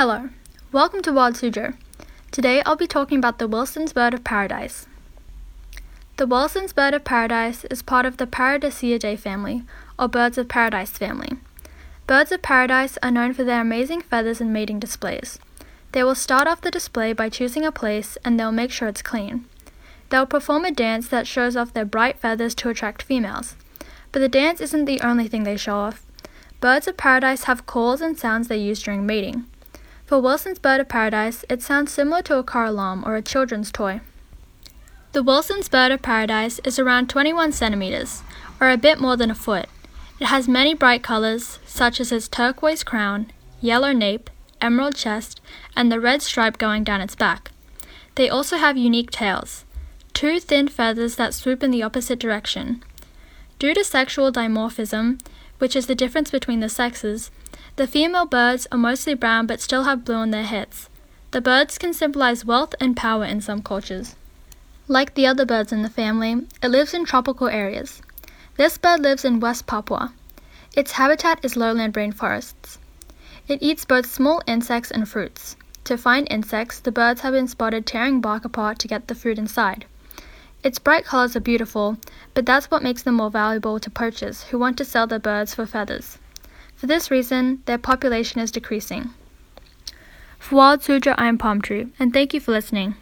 Hello, welcome to Wild Suzhou. Today I'll be talking about the Wilson's bird of paradise. The Wilson's bird of paradise is part of the Paradisaeidae family, or birds of paradise family. Birds of paradise are known for their amazing feathers and mating displays. They will start off the display by choosing a place and they'll make sure it's clean. They'll perform a dance that shows off their bright feathers to attract females. But the dance isn't the only thing they show off. Birds of paradise have calls and sounds they use during mating. For Wilson's bird of paradise, it sounds similar to a car alarm or a children's toy. The Wilson's bird of paradise is around 21 centimeters, or a bit more than a foot. It has many bright colors, such as its turquoise crown, yellow nape, emerald chest, and the red stripe going down its back. They also have unique tails, two thin feathers that swoop in the opposite direction. Due to sexual dimorphism, which is the difference between the sexes, the female birds are mostly brown but still have blue on their heads. The birds can symbolize wealth and power in some cultures. Like the other birds in the family, it lives in tropical areas. This bird lives in West Papua. Its habitat is lowland rainforests. It eats both small insects and fruits. To find insects, the birds have been spotted tearing bark apart to get the fruit inside. Its bright colors are beautiful, but that's what makes them more valuable to poachers who want to sell their birds for feathers. For this reason, their population is decreasing. For Wild Suzhou, I am Palm Tree, and thank you for listening.